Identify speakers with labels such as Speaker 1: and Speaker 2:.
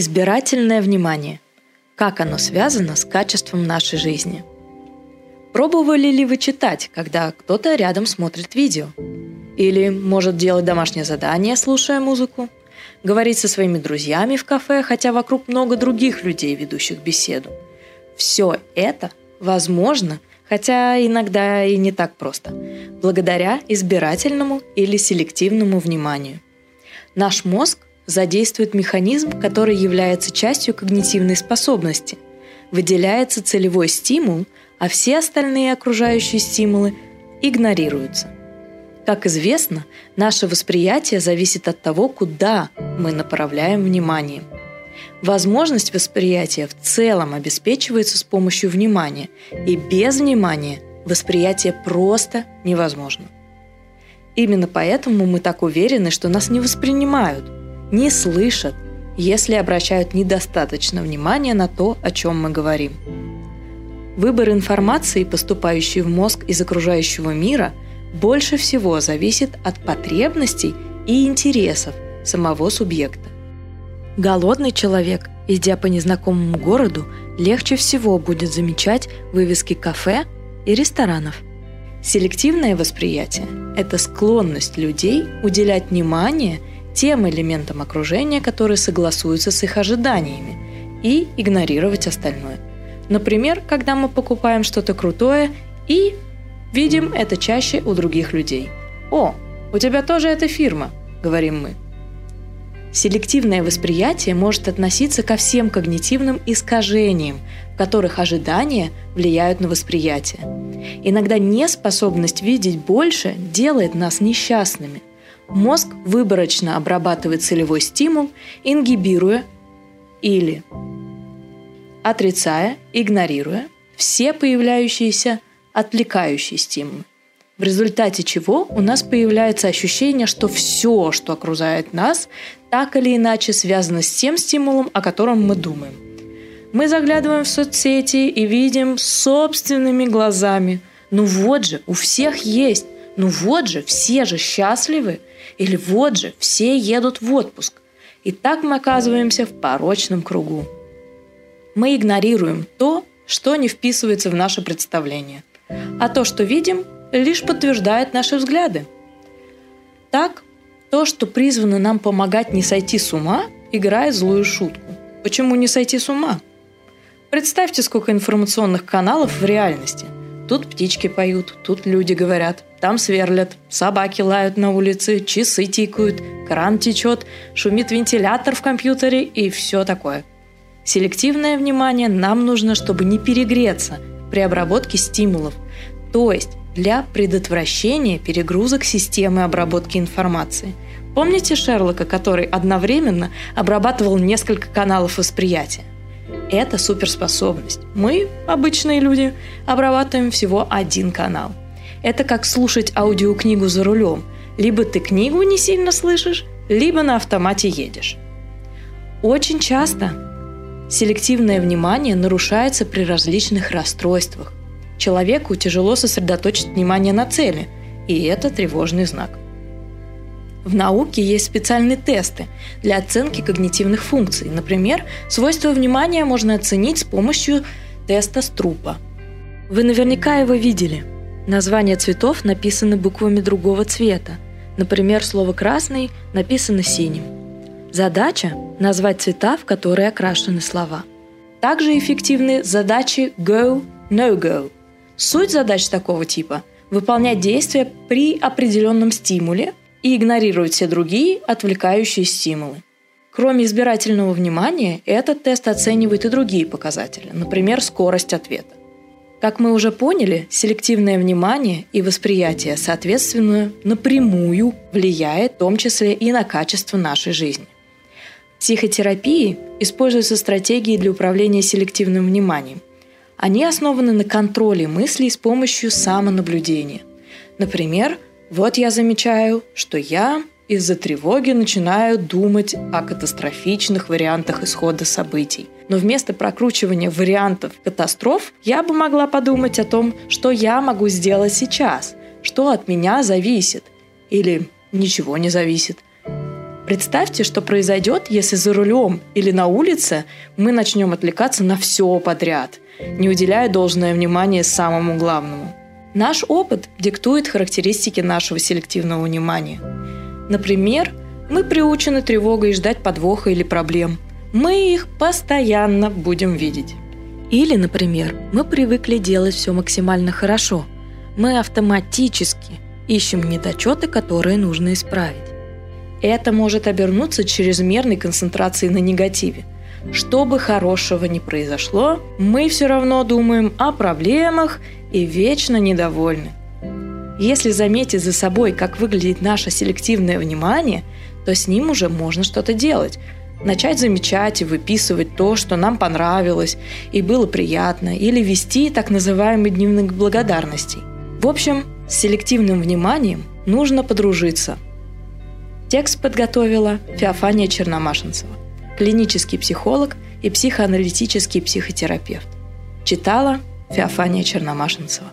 Speaker 1: Избирательное внимание. Как оно связано с качеством нашей жизни? Пробовали ли вы читать, когда кто-то рядом смотрит видео? Или может делать домашнее задание, слушая музыку? Говорить со своими друзьями в кафе, хотя вокруг много других людей, ведущих беседу? Все это возможно, хотя иногда и не так просто, благодаря избирательному или селективному вниманию. Наш мозг задействует механизм, который является частью когнитивной способности. Выделяется целевой стимул, а все остальные окружающие стимулы игнорируются. Как известно, наше восприятие зависит от того, куда мы направляем внимание. Возможность восприятия в целом обеспечивается с помощью внимания, и без внимания восприятие просто невозможно. Именно поэтому мы так уверены, что нас не воспринимают – не слышат, если обращают недостаточно внимания на то, о чем мы говорим. Выбор информации, поступающей в мозг из окружающего мира, больше всего зависит от потребностей и интересов самого субъекта. Голодный человек, идя по незнакомому городу, легче всего будет замечать вывески кафе и ресторанов. Селективное восприятие – это склонность людей уделять внимание – тем элементам окружения, которые согласуются с их ожиданиями, и игнорировать остальное. Например, когда мы покупаем что-то крутое и видим это чаще у других людей. «О, у тебя тоже эта фирма», — говорим мы. Селективное восприятие может относиться ко всем когнитивным искажениям, в которых ожидания влияют на восприятие. Иногда неспособность видеть больше делает нас несчастными. Мозг выборочно обрабатывает целевой стимул, ингибируя или отрицая, игнорируя все появляющиеся отвлекающие стимулы. В результате чего у нас появляется ощущение, что все, что окружает нас, так или иначе связано с тем стимулом, о котором мы думаем. Мы заглядываем в соцсети и видим собственными глазами. Ну вот же, у всех есть. Ну вот же, все же счастливы. Или вот же, все едут в отпуск. И так мы оказываемся в порочном кругу. Мы игнорируем то, что не вписывается в наше представление. А то, что видим, лишь подтверждает наши взгляды. Так, то, что призвано нам помогать не сойти с ума, играет злую шутку. Почему не сойти с ума? Представьте, сколько информационных каналов в реальности. Тут птички поют, тут люди говорят. Там сверлят, собаки лают на улице, часы тикают, кран течет, шумит вентилятор в компьютере и все такое. Селективное внимание нам нужно, чтобы не перегреться при обработке стимулов, то есть для предотвращения перегрузок системы обработки информации. Помните Шерлока, который одновременно обрабатывал несколько каналов восприятия? Это суперспособность. Мы, обычные люди, обрабатываем всего один канал – это как слушать аудиокнигу за рулем. Либо ты книгу не сильно слышишь, либо на автомате едешь. Очень часто селективное внимание нарушается при различных расстройствах. Человеку тяжело сосредоточить внимание на цели, и это тревожный знак. В науке есть специальные тесты для оценки когнитивных функций. Например, свойства внимания можно оценить с помощью теста Струпа. Вы наверняка его видели – Названия цветов написаны буквами другого цвета. Например, слово «красный» написано синим. Задача – назвать цвета, в которые окрашены слова. Также эффективны задачи go, no go. Суть задач такого типа – выполнять действия при определенном стимуле и игнорировать все другие отвлекающие стимулы. Кроме избирательного внимания, этот тест оценивает и другие показатели, например, скорость ответа. Как мы уже поняли, селективное внимание и восприятие, соответственно, напрямую влияет в том числе и на качество нашей жизни. В психотерапии используются стратегии для управления селективным вниманием. Они основаны на контроле мыслей с помощью самонаблюдения. Например, вот я замечаю, что я из-за тревоги начинаю думать о катастрофичных вариантах исхода событий. Но вместо прокручивания вариантов катастроф я бы могла подумать о том, что я могу сделать сейчас, что от меня зависит или ничего не зависит. Представьте, что произойдет, если за рулем или на улице мы начнем отвлекаться на все подряд, не уделяя должное внимание самому главному. Наш опыт диктует характеристики нашего селективного внимания. Например, мы приучены тревогой ждать подвоха или проблем. Мы их постоянно будем видеть. Или, например, мы привыкли делать все максимально хорошо. Мы автоматически ищем недочеты, которые нужно исправить. Это может обернуться чрезмерной концентрацией на негативе. Что бы хорошего ни произошло, мы все равно думаем о проблемах и вечно недовольны. Если заметить за собой, как выглядит наше селективное внимание, то с ним уже можно что-то делать. Начать замечать и выписывать то, что нам понравилось и было приятно, или вести так называемый дневник благодарностей. В общем, с селективным вниманием нужно подружиться. Текст подготовила Феофания Черномашинцева, клинический психолог и психоаналитический психотерапевт. Читала Феофания Черномашинцева.